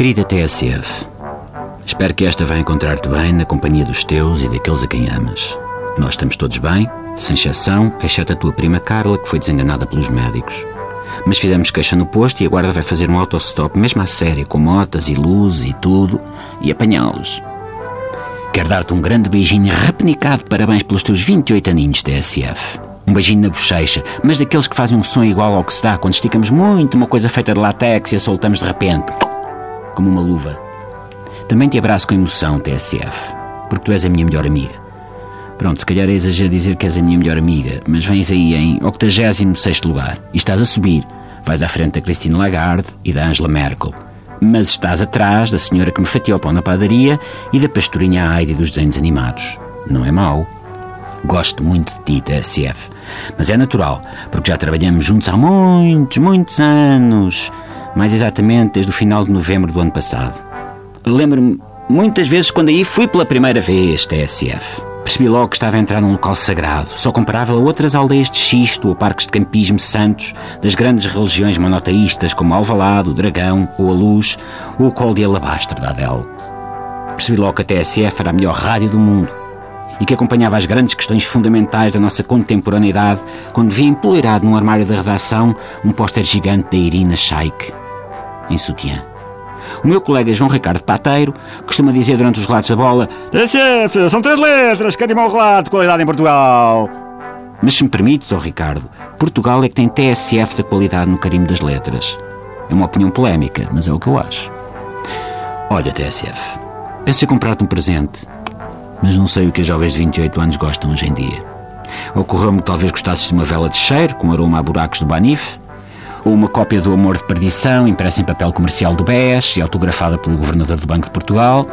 Querida TSF, espero que esta vá encontrar-te bem na companhia dos teus e daqueles a quem amas. Nós estamos todos bem, sem exceção, exceto a tua prima Carla, que foi desenganada pelos médicos. Mas fizemos queixa no posto e a guarda vai fazer um autostop, mesmo à séria, com motas e luzes e tudo, e apanhá-los. Quero dar-te um grande beijinho repenicado parabéns pelos teus 28 aninhos, TSF. Um beijinho na bochecha, mas daqueles que fazem um som igual ao que se dá quando esticamos muito uma coisa feita de látex e a soltamos de repente, como uma luva. Também te abraço com emoção, TSF, porque tu és a minha melhor amiga. Pronto, se calhar é exagero dizer que és a minha melhor amiga, mas vens aí em 86 lugar e estás a subir. Vais à frente da Christine Lagarde e da Angela Merkel mas estás atrás da senhora que me fatiou o pão na padaria e da pastorinha Heidi dos desenhos animados. Não é mau. Gosto muito de ti, TSF. Mas é natural, porque já trabalhamos juntos há muitos, muitos anos. Mais exatamente desde o final de novembro do ano passado. Lembro-me muitas vezes quando aí fui pela primeira vez, TSF. Percebi logo que estava a entrar num local sagrado, só comparável a outras aldeias de xisto ou parques de campismo santos das grandes religiões monoteístas como Alvalade, o Dragão, ou a Luz, ou o Colo de Alabastro da Adele. Percebi logo que a TSF era a melhor rádio do mundo e que acompanhava as grandes questões fundamentais da nossa contemporaneidade quando via empoleirado num armário da redação um póster gigante da Irina Shayk, em sutiã. O meu colega João Ricardo Pateiro costuma dizer durante os relatos da bola: TSF, são três letras que animam relato de qualidade em Portugal. Mas se me permites, oh Ricardo, Portugal é que tem TSF da qualidade no carimbo das letras. É uma opinião polémica, mas é o que eu acho. Olha, TSF, pensei comprar-te um presente, mas não sei o que as jovens de 28 anos gostam hoje em dia. Ocorreu-me que talvez gostasses de uma vela de cheiro com aroma a buracos do Banif, ou uma cópia do Amor de Perdição, impressa em papel comercial do BES e autografada pelo Governador do Banco de Portugal,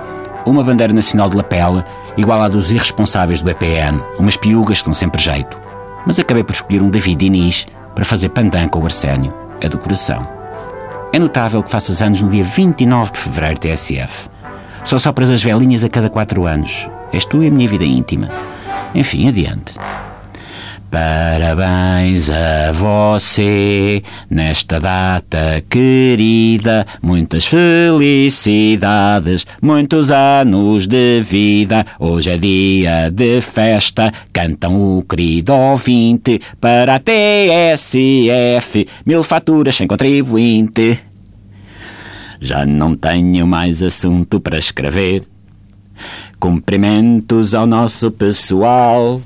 ou uma bandeira nacional de lapela, igual à dos irresponsáveis do EPN, umas piugas que dão sempre jeito. Mas acabei por escolher um David Diniz para fazer pandan com o Arsénio. É do coração. É notável que faças anos no dia 29 de fevereiro, TSF. Só sopras as velinhas a cada quatro anos. És tu e a minha vida íntima. Enfim, adiante. Parabéns a você nesta data querida, muitas felicidades, muitos anos de vida. Hoje é dia de festa, cantam o querido ouvinte para a TSF, mil faturas sem contribuinte. Já não tenho mais assunto para escrever. Cumprimentos ao nosso pessoal.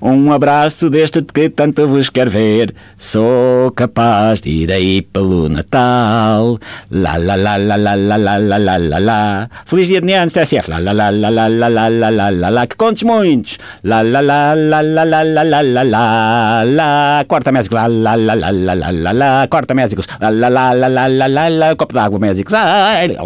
Um abraço deste que tanto vos quer ver. Sou capaz de ir aí pelo Natal. La la la la la la la la la la la. Feliz dia de anos, TSF. La la la la la la la la la la la. Que contes muitos. La la la la la la la la la la la. Corta médicos. La la la la la la la la. Corta médicos. La la la la la la la la. Copo d'água médicos. Ai.